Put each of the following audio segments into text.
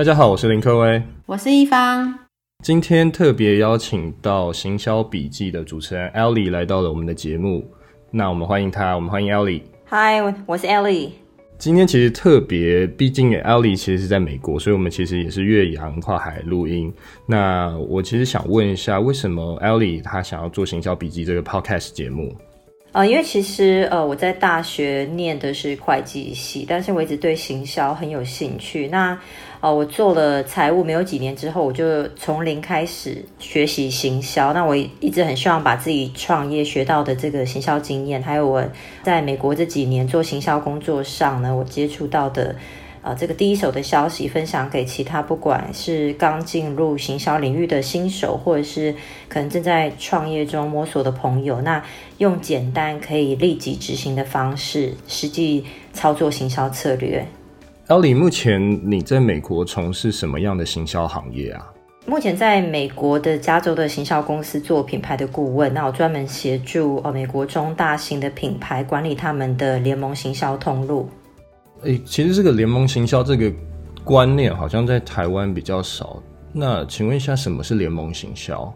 大家好，我是林克威，我是一方。今天特别邀请到行销笔记的主持人 Ellie 来到了我们的节目，那我们欢迎她，我们欢迎 Ellie。Hi，我是 Ellie。今天其实特别，毕竟 Ellie 其实是在美国，所以我们其实也是越洋跨海录音。那我其实想问一下，为什么 Ellie 她想要做行销笔记这个 podcast 节目？呃，因为其实呃，我在大学念的是会计系，但是我一直对行销很有兴趣。那呃，我做了财务没有几年之后，我就从零开始学习行销。那我一直很希望把自己创业学到的这个行销经验，还有我在美国这几年做行销工作上呢，我接触到的。啊，这个第一手的消息分享给其他，不管是刚进入行销领域的新手，或者是可能正在创业中摸索的朋友，那用简单可以立即执行的方式，实际操作行销策略。Ellie，目前你在美国从事什么样的行销行业啊？目前在美国的加州的行销公司做品牌的顾问，那我专门协助哦美国中大型的品牌管理他们的联盟行销通路。诶，其实这个联盟行销这个观念好像在台湾比较少。那请问一下，什么是联盟行销？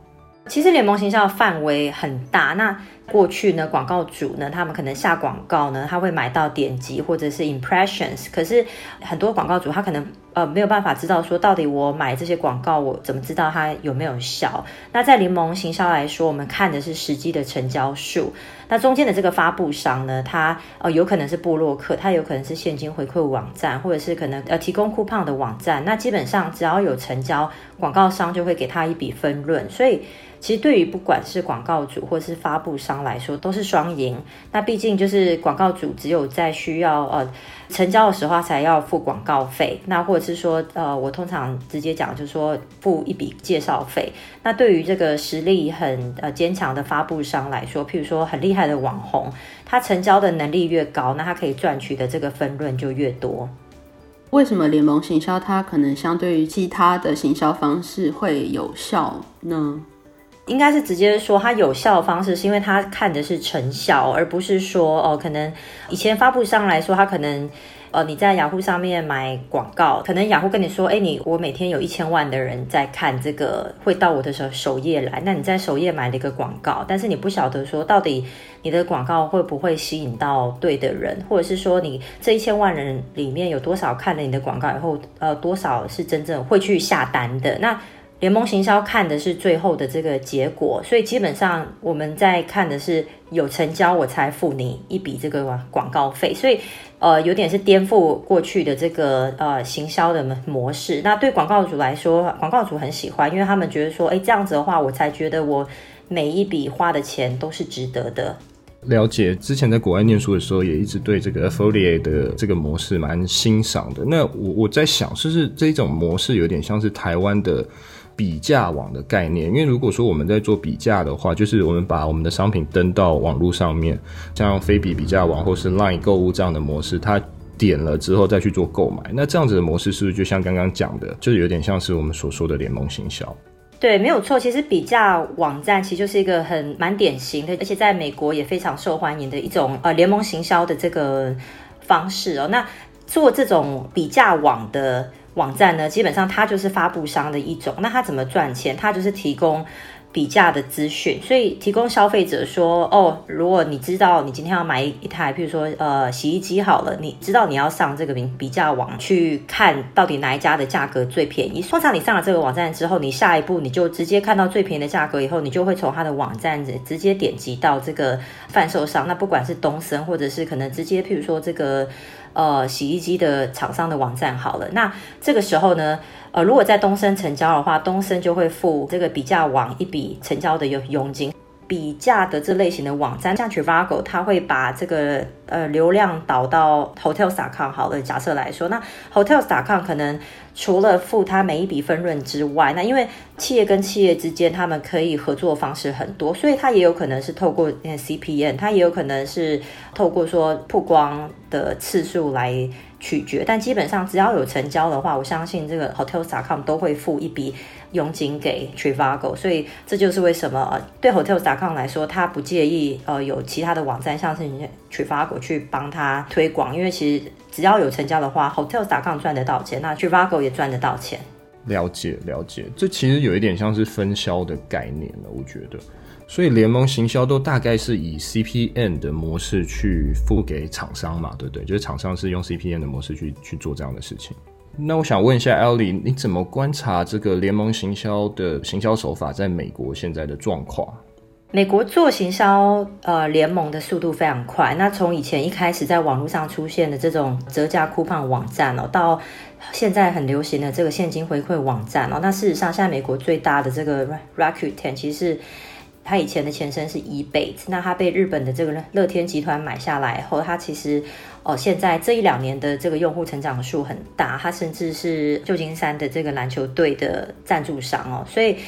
其实联盟行销范围很大。那过去呢，广告主呢，他们可能下广告呢，他会买到点击或者是 impressions。可是很多广告主他可能呃没有办法知道说，到底我买这些广告，我怎么知道它有没有效？那在联盟行销来说，我们看的是实际的成交数。那中间的这个发布商呢，他呃有可能是部落客，他有可能是现金回馈网站，或者是可能呃提供 coupon 的网站。那基本上只要有成交，广告商就会给他一笔分润。所以。其实对于不管是广告主或是发布商来说，都是双赢。那毕竟就是广告主只有在需要呃成交的时候才要付广告费，那或者是说呃我通常直接讲就是说付一笔介绍费。那对于这个实力很呃坚强的发布商来说，譬如说很厉害的网红，他成交的能力越高，那他可以赚取的这个分润就越多。为什么联盟行销它可能相对于其他的行销方式会有效呢？应该是直接说，它有效的方式是因为它看的是成效，而不是说哦，可能以前发布商来说，它可能呃你在雅虎上面买广告，可能雅虎跟你说，哎，你我每天有一千万的人在看这个，会到我的首首页来，那你在首页买了一个广告，但是你不晓得说到底你的广告会不会吸引到对的人，或者是说你这一千万人里面有多少看了你的广告以后，呃，多少是真正会去下单的？那联盟行销看的是最后的这个结果，所以基本上我们在看的是有成交我才付你一笔这个广告费，所以呃有点是颠覆过去的这个呃行销的模式。那对广告主来说，广告主很喜欢，因为他们觉得说，哎，这样子的话，我才觉得我每一笔花的钱都是值得的。了解，之前在国外念书的时候，也一直对这个 affiliate 的这个模式蛮欣赏的。那我我在想，是不是这种模式有点像是台湾的？比价网的概念，因为如果说我们在做比价的话，就是我们把我们的商品登到网络上面，像非比比价网或是 Line 购物这样的模式，它点了之后再去做购买，那这样子的模式是不是就像刚刚讲的，就是有点像是我们所说的联盟行销？对，没有错。其实比价网站其实就是一个很蛮典型的，而且在美国也非常受欢迎的一种呃联盟行销的这个方式哦。那做这种比价网的。网站呢，基本上它就是发布商的一种。那它怎么赚钱？它就是提供比价的资讯，所以提供消费者说：哦，如果你知道你今天要买一台，譬如说呃洗衣机好了，你知道你要上这个比比价网去看到底哪一家的价格最便宜。通常你上了这个网站之后，你下一步你就直接看到最便宜的价格以后，你就会从它的网站直接点击到这个贩售商。那不管是东森或者是可能直接譬如说这个。呃，洗衣机的厂商的网站好了，那这个时候呢，呃，如果在东升成交的话，东升就会付这个比价网一笔成交的佣佣金。比价的这类型的网站，像 Trivago，它会把这个呃流量导到 Hotels.com。好了，假设来说，那 Hotels.com 可能除了付它每一笔分润之外，那因为企业跟企业之间他们可以合作方式很多，所以它也有可能是透过 CPN，它也有可能是透过说曝光的次数来取决。但基本上只要有成交的话，我相信这个 Hotels.com 都会付一笔。佣金给 Trivago，所以这就是为什么对 Hotels.com 来说，他不介意呃有其他的网站，像是 Travago 去帮他推广，因为其实只要有成交的话，Hotels.com 赚得到钱，那 Trivago 也赚得到钱。了解了解，这其实有一点像是分销的概念了，我觉得。所以联盟行销都大概是以 CPM 的模式去付给厂商嘛，对不对？就是厂商是用 CPM 的模式去去做这样的事情。那我想问一下 Ellie，你怎么观察这个联盟行销的行销手法在美国现在的状况？美国做行销呃联盟的速度非常快。那从以前一开始在网络上出现的这种折价 coupon 网站哦，到现在很流行的这个现金回馈网站哦，那事实上现在美国最大的这个 Rakuten 其实是。它以前的前身是 eBay，那它被日本的这个乐天集团买下来后，它其实哦，现在这一两年的这个用户成长数很大，它甚至是旧金山的这个篮球队的赞助商哦，所以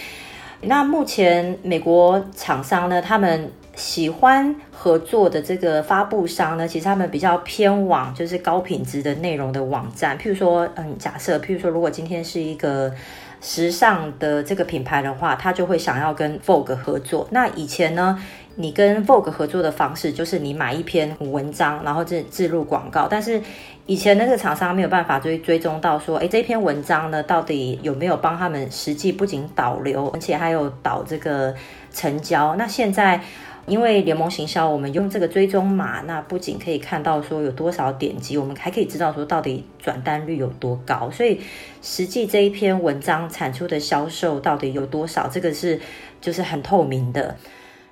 那目前美国厂商呢，他们喜欢合作的这个发布商呢，其实他们比较偏往就是高品质的内容的网站，譬如说，嗯，假设譬如说，如果今天是一个。时尚的这个品牌的话，他就会想要跟 Vogue 合作。那以前呢，你跟 Vogue 合作的方式就是你买一篇文章，然后置置入广告。但是以前那个厂商没有办法追追踪到说，诶，这篇文章呢到底有没有帮他们实际不仅导流，而且还有导这个成交。那现在。因为联盟行销，我们用这个追踪码，那不仅可以看到说有多少点击，我们还可以知道说到底转单率有多高，所以实际这一篇文章产出的销售到底有多少，这个是就是很透明的。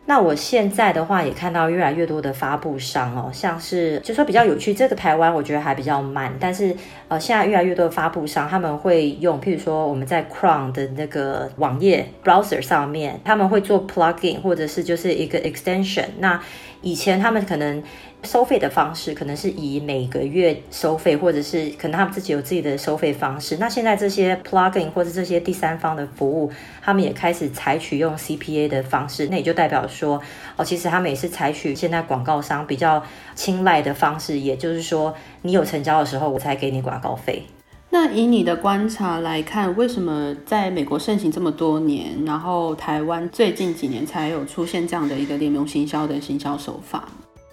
那我现在的话也看到越来越多的发布商哦，像是就说比较有趣，这个台湾我觉得还比较慢，但是呃现在越来越多的发布商他们会用，譬如说我们在 Chrome 的那个网页 browser 上面，他们会做 plugin 或者是就是一个 extension。那以前他们可能。收费的方式可能是以每个月收费，或者是可能他们自己有自己的收费方式。那现在这些 plugin 或者这些第三方的服务，他们也开始采取用 CPA 的方式。那也就代表说，哦，其实他们也是采取现在广告商比较青睐的方式，也就是说，你有成交的时候，我才给你广告费。那以你的观察来看，为什么在美国盛行这么多年，然后台湾最近几年才有出现这样的一个联盟行销的行销手法？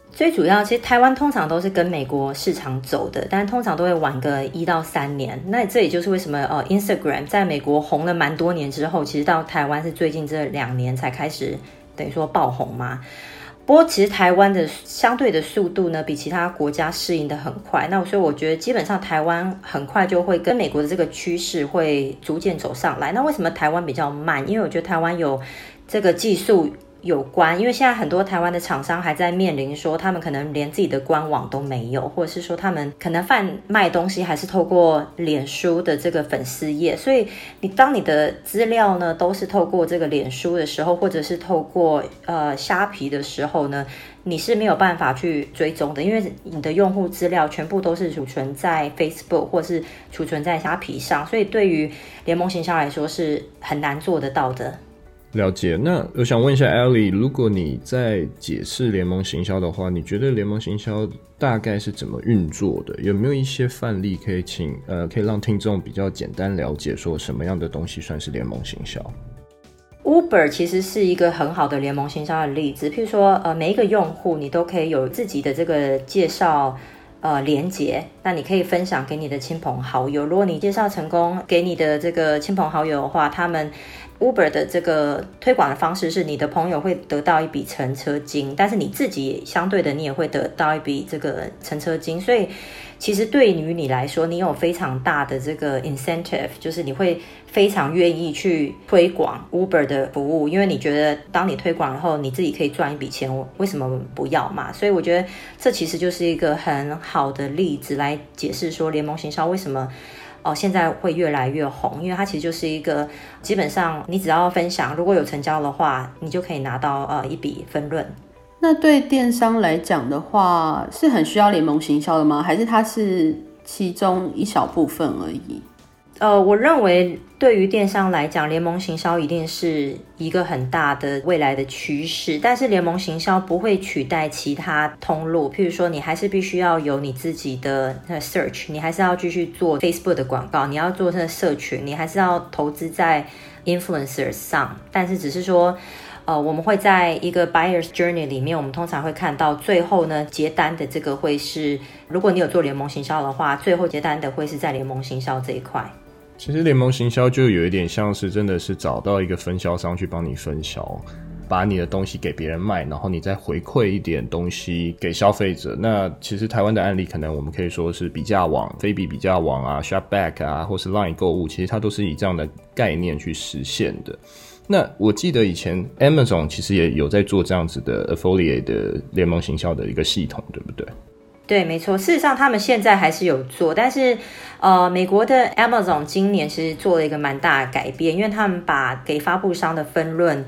最主要，其实台湾通常都是跟美国市场走的，但通常都会晚个一到三年。那这也就是为什么呃，Instagram 在美国红了蛮多年之后，其实到台湾是最近这两年才开始等于说爆红嘛。不过其实台湾的相对的速度呢，比其他国家适应的很快。那所以我觉得基本上台湾很快就会跟美国的这个趋势会逐渐走上来。那为什么台湾比较慢？因为我觉得台湾有这个技术。有关，因为现在很多台湾的厂商还在面临说，他们可能连自己的官网都没有，或者是说他们可能贩卖东西还是透过脸书的这个粉丝页，所以你当你的资料呢都是透过这个脸书的时候，或者是透过呃虾皮的时候呢，你是没有办法去追踪的，因为你的用户资料全部都是储存在 Facebook 或是储存在虾皮上，所以对于联盟行销来说是很难做得到的。了解，那我想问一下 Ellie，如果你在解释联盟行销的话，你觉得联盟行销大概是怎么运作的？有没有一些范例可以请呃，可以让听众比较简单了解，说什么样的东西算是联盟行销？Uber 其实是一个很好的联盟行销的例子，譬如说呃，每一个用户你都可以有自己的这个介绍呃连接，那你可以分享给你的亲朋好友。如果你介绍成功给你的这个亲朋好友的话，他们 Uber 的这个推广的方式是，你的朋友会得到一笔乘车金，但是你自己相对的，你也会得到一笔这个乘车金。所以，其实对于你来说，你有非常大的这个 incentive，就是你会非常愿意去推广 Uber 的服务，因为你觉得当你推广以后，你自己可以赚一笔钱，我为什么不要嘛？所以我觉得这其实就是一个很好的例子来解释说联盟行销为什么。哦，现在会越来越红，因为它其实就是一个基本上你只要分享，如果有成交的话，你就可以拿到呃一笔分润。那对电商来讲的话，是很需要联盟行销的吗？还是它是其中一小部分而已？呃，我认为对于电商来讲，联盟行销一定是一个很大的未来的趋势。但是联盟行销不会取代其他通路，譬如说，你还是必须要有你自己的 search，你还是要继续做 Facebook 的广告，你要做这个社群，你还是要投资在 influencers 上。但是只是说。呃，我们会在一个 buyer's journey 里面，我们通常会看到最后呢结单的这个会是，如果你有做联盟行销的话，最后结单的会是在联盟行销这一块。其实联盟行销就有一点像是真的是找到一个分销商去帮你分销，把你的东西给别人卖，然后你再回馈一点东西给消费者。那其实台湾的案例，可能我们可以说是比价网、非比比价网啊、Shopback 啊，或是 Line 购物，其实它都是以这样的概念去实现的。那我记得以前 Amazon 其实也有在做这样子的 Affiliate 的联盟行销的一个系统，对不对？对，没错。事实上，他们现在还是有做，但是，呃，美国的 Amazon 今年其实做了一个蛮大的改变，因为他们把给发布商的分润。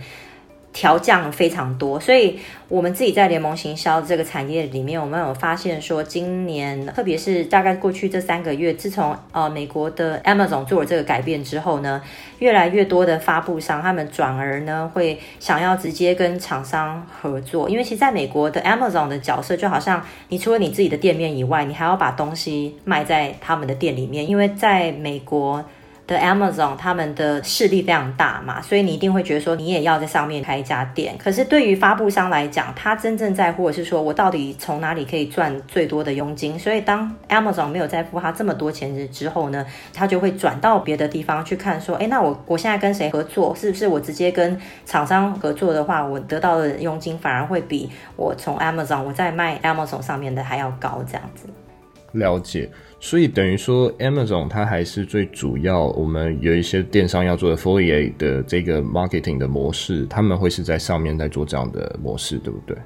调降非常多，所以我们自己在联盟行销这个产业里面，我们有发现说，今年特别是大概过去这三个月，自从呃美国的 Amazon 做了这个改变之后呢，越来越多的发布商他们转而呢会想要直接跟厂商合作，因为其实在美国的 Amazon 的角色就好像你除了你自己的店面以外，你还要把东西卖在他们的店里面，因为在美国。的 Amazon 他们的势力非常大嘛，所以你一定会觉得说你也要在上面开一家店。可是对于发布商来讲，他真正在乎的是说我到底从哪里可以赚最多的佣金。所以当 Amazon 没有再付他这么多钱之后呢，他就会转到别的地方去看说，哎，那我我现在跟谁合作？是不是我直接跟厂商合作的话，我得到的佣金反而会比我从 Amazon 我在卖 Amazon 上面的还要高？这样子。了解。所以等于说，Amazon 它还是最主要。我们有一些电商要做 affiliate 的这个 marketing 的模式，他们会是在上面在做这样的模式，对不对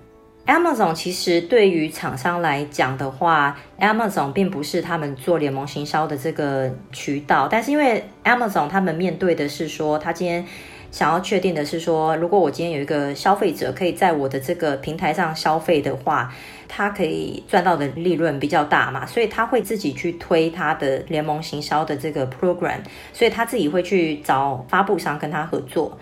？Amazon 其实对于厂商来讲的话，Amazon 并不是他们做联盟行销的这个渠道，但是因为 Amazon 他们面对的是说，他今天。想要确定的是说，如果我今天有一个消费者可以在我的这个平台上消费的话，他可以赚到的利润比较大嘛，所以他会自己去推他的联盟行销的这个 program，所以他自己会去找发布商跟他合作。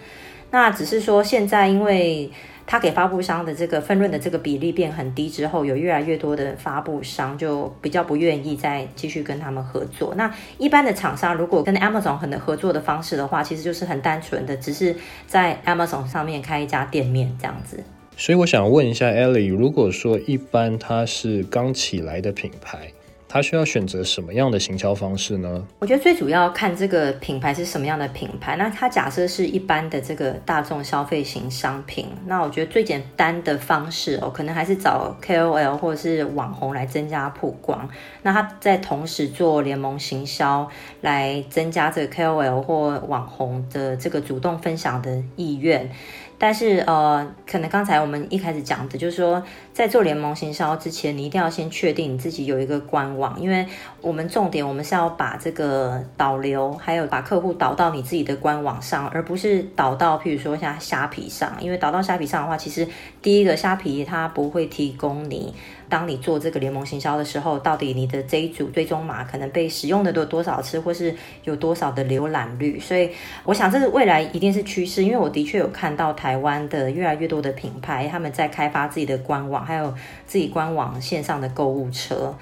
那只是说现在因为。他给发布商的这个分润的这个比例变很低之后，有越来越多的发布商就比较不愿意再继续跟他们合作。那一般的厂商如果跟 Amazon 很的合作的方式的话，其实就是很单纯的，只是在 Amazon 上面开一家店面这样子。所以我想问一下 Ellie，如果说一般它是刚起来的品牌。他需要选择什么样的行销方式呢？我觉得最主要看这个品牌是什么样的品牌。那它假设是一般的这个大众消费型商品，那我觉得最简单的方式哦，可能还是找 KOL 或者是网红来增加曝光。那他在同时做联盟行销，来增加这个 KOL 或网红的这个主动分享的意愿。但是呃，可能刚才我们一开始讲的，就是说，在做联盟行销之前，你一定要先确定你自己有一个官网，因为我们重点我们是要把这个导流，还有把客户导到你自己的官网上，而不是导到譬如说像虾皮上，因为导到虾皮上的话，其实第一个虾皮它不会提供你。当你做这个联盟行销的时候，到底你的这一组追踪码可能被使用的多多少次，或是有多少的浏览率？所以我想这是未来一定是趋势，因为我的确有看到台湾的越来越多的品牌，他们在开发自己的官网，还有自己官网线上的购物车。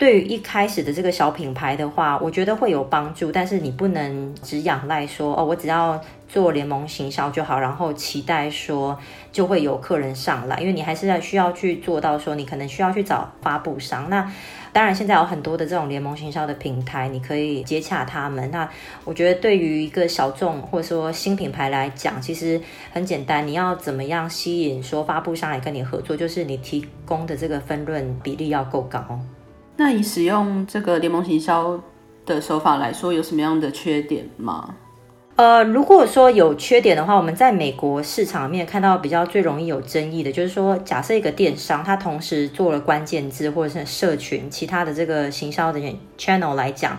对于一开始的这个小品牌的话，我觉得会有帮助，但是你不能只仰赖说哦，我只要做联盟行销就好，然后期待说就会有客人上来，因为你还是在需要去做到说，你可能需要去找发布商。那当然，现在有很多的这种联盟行销的平台，你可以接洽他们。那我觉得对于一个小众或者说新品牌来讲，其实很简单，你要怎么样吸引说发布商来跟你合作，就是你提供的这个分润比例要够高。那以使用这个联盟行销的手法来说，有什么样的缺点吗？呃，如果说有缺点的话，我们在美国市场里面看到比较最容易有争议的，就是说，假设一个电商，它同时做了关键字或者是社群其他的这个行销的 channel 来讲。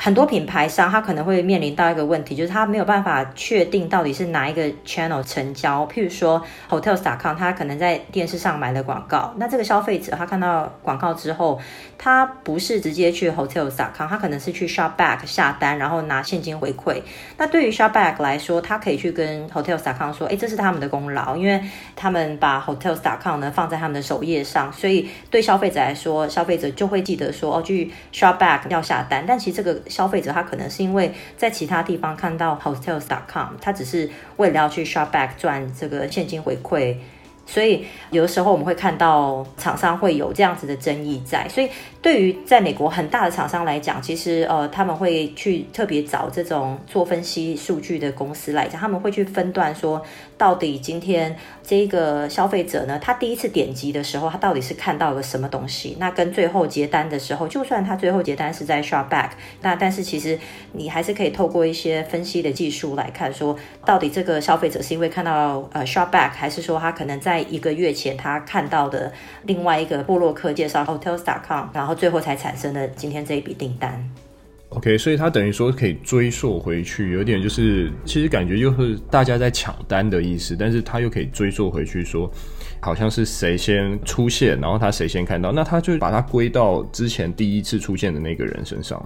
很多品牌商他可能会面临到一个问题，就是他没有办法确定到底是哪一个 channel 成交。譬如说 Hotels.com，他可能在电视上买了广告，那这个消费者他看到广告之后，他不是直接去 Hotels.com，他可能是去 Shopback 下单，然后拿现金回馈。那对于 Shopback 来说，他可以去跟 Hotels.com 说，哎，这是他们的功劳，因为他们把 Hotels.com 呢放在他们的首页上，所以对消费者来说，消费者就会记得说，哦，去 Shopback 要下单。但其实这个消费者他可能是因为在其他地方看到 Hotels.com，他只是为了要去 Shopback 赚这个现金回馈。所以有的时候我们会看到厂商会有这样子的争议在，所以对于在美国很大的厂商来讲，其实呃他们会去特别找这种做分析数据的公司来讲，他们会去分段说，到底今天这个消费者呢，他第一次点击的时候，他到底是看到了什么东西？那跟最后结单的时候，就算他最后结单是在 Shopback，那但是其实你还是可以透过一些分析的技术来看，说到底这个消费者是因为看到呃 Shopback，还是说他可能在在一个月前，他看到的另外一个布洛克介绍 Hotels.com，然后最后才产生了今天这一笔订单。OK，所以他等于说可以追溯回去，有点就是其实感觉就是大家在抢单的意思，但是他又可以追溯回去说，好像是谁先出现，然后他谁先看到，那他就把它归到之前第一次出现的那个人身上。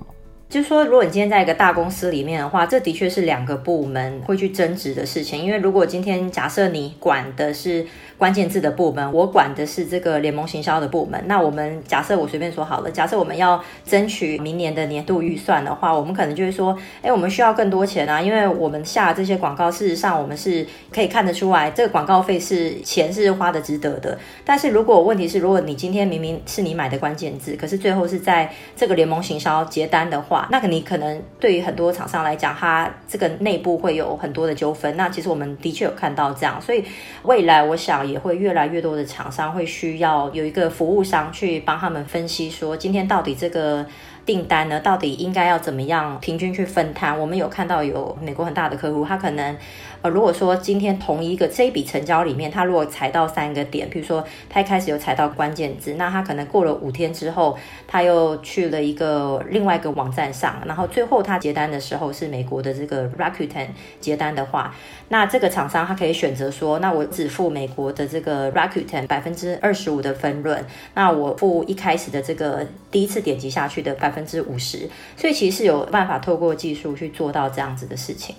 就是说，如果你今天在一个大公司里面的话，这的确是两个部门会去争执的事情。因为如果今天假设你管的是关键字的部门，我管的是这个联盟行销的部门，那我们假设我随便说好了，假设我们要争取明年的年度预算的话，我们可能就会说，哎，我们需要更多钱啊，因为我们下这些广告，事实上我们是可以看得出来，这个广告费是钱是花的值得的。但是如果问题是，如果你今天明明是你买的关键字，可是最后是在这个联盟行销结单的话，那你可能对于很多厂商来讲，它这个内部会有很多的纠纷。那其实我们的确有看到这样，所以未来我想也会越来越多的厂商会需要有一个服务商去帮他们分析，说今天到底这个。订单呢，到底应该要怎么样平均去分摊？我们有看到有美国很大的客户，他可能呃，如果说今天同一个这一笔成交里面，他如果踩到三个点，比如说他一开始有踩到关键字，那他可能过了五天之后，他又去了一个另外一个网站上，然后最后他结单的时候是美国的这个 Rakuten 结单的话，那这个厂商他可以选择说，那我只付美国的这个 Rakuten 百分之二十五的分润，那我付一开始的这个第一次点击下去的百分之五十，所以其实是有办法透过技术去做到这样子的事情。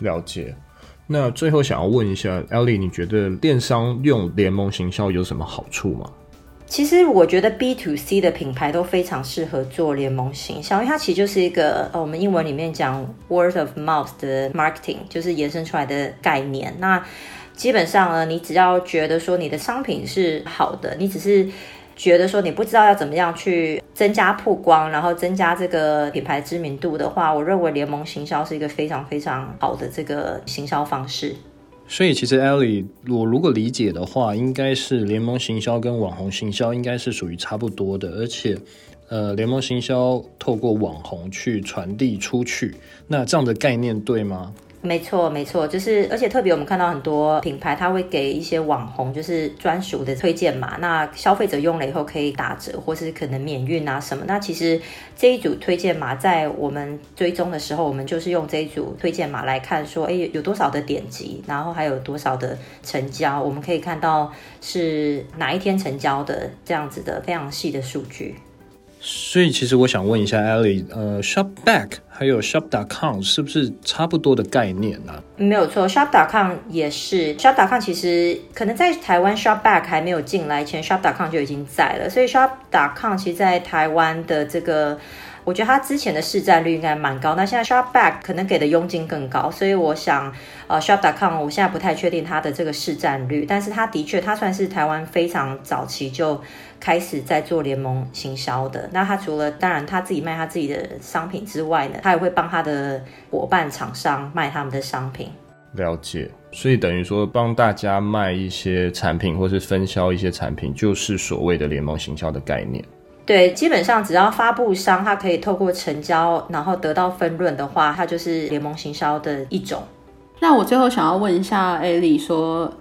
了解。那最后想要问一下 Ellie，你觉得电商用联盟行销有什么好处吗？其实我觉得 B to C 的品牌都非常适合做联盟行销，因为它其实就是一个呃，我们英文里面讲 word of mouth 的 marketing，就是延伸出来的概念。那基本上呢，你只要觉得说你的商品是好的，你只是。觉得说你不知道要怎么样去增加曝光，然后增加这个品牌知名度的话，我认为联盟行销是一个非常非常好的这个行销方式。所以其实 Ellie，我如果理解的话，应该是联盟行销跟网红行销应该是属于差不多的，而且呃，联盟行销透过网红去传递出去，那这样的概念对吗？没错，没错，就是而且特别我们看到很多品牌，它会给一些网红就是专属的推荐码，那消费者用了以后可以打折，或是可能免运啊什么。那其实这一组推荐码在我们追踪的时候，我们就是用这一组推荐码来看，说，哎，有多少的点击，然后还有多少的成交，我们可以看到是哪一天成交的这样子的非常细的数据。所以，其实我想问一下，Ali，呃，Shopback 还有 Shop.com 是不是差不多的概念呢？啊？没有错，Shop.com 也是。Shop.com 其实可能在台湾 Shopback 还没有进来前，Shop.com 就已经在了。所以 Shop.com 其实，在台湾的这个。我觉得它之前的市占率应该蛮高，那现在 Shopback 可能给的佣金更高，所以我想，呃，Shop.com 我现在不太确定它的这个市占率，但是它的确，它算是台湾非常早期就开始在做联盟行销的。那它除了当然他自己卖他自己的商品之外呢，他也会帮他的伙伴厂商卖他们的商品。了解，所以等于说帮大家卖一些产品，或是分销一些产品，就是所谓的联盟行销的概念。对，基本上只要发布商他可以透过成交，然后得到分润的话，它就是联盟行销的一种。那我最后想要问一下 Ellie 说，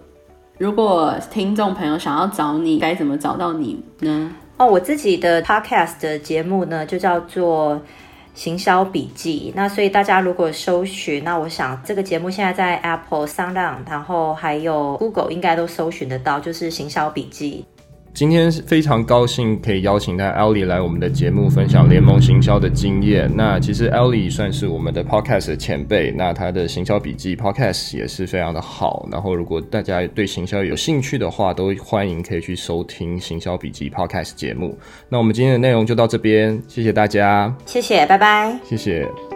如果听众朋友想要找你，该怎么找到你呢？哦，我自己的 Podcast 的节目呢，就叫做行销笔记。那所以大家如果搜寻，那我想这个节目现在在 Apple、SoundOn，然后还有 Google 应该都搜寻得到，就是行销笔记。今天非常高兴可以邀请到 Ellie 来我们的节目分享联盟行销的经验。那其实 Ellie 算是我们的 Podcast 的前辈，那他的行销笔记 Podcast 也是非常的好。然后如果大家对行销有兴趣的话，都欢迎可以去收听行销笔记 Podcast 节目。那我们今天的内容就到这边，谢谢大家，谢谢，拜拜，谢谢。